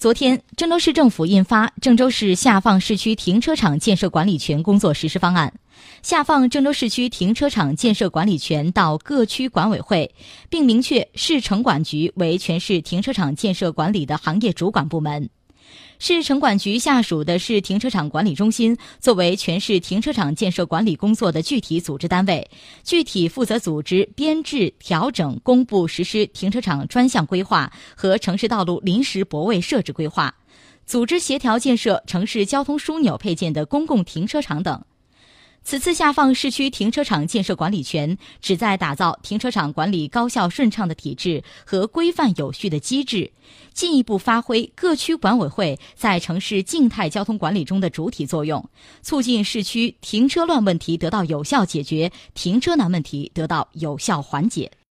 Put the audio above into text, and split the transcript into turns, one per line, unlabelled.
昨天，郑州市政府印发《郑州市下放市区停车场建设管理权工作实施方案》，下放郑州市区停车场建设管理权到各区管委会，并明确市城管局为全市停车场建设管理的行业主管部门。市城管局下属的市停车场管理中心作为全市停车场建设管理工作的具体组织单位，具体负责组织、编制、调整、公布、实施停车场专项规划和城市道路临时泊位设置规划，组织协调建设城市交通枢纽配件的公共停车场等。此次下放市区停车场建设管理权，旨在打造停车场管理高效顺畅的体制和规范有序的机制，进一步发挥各区管委会在城市静态交通管理中的主体作用，促进市区停车乱问题得到有效解决，停车难问题得到有效缓解。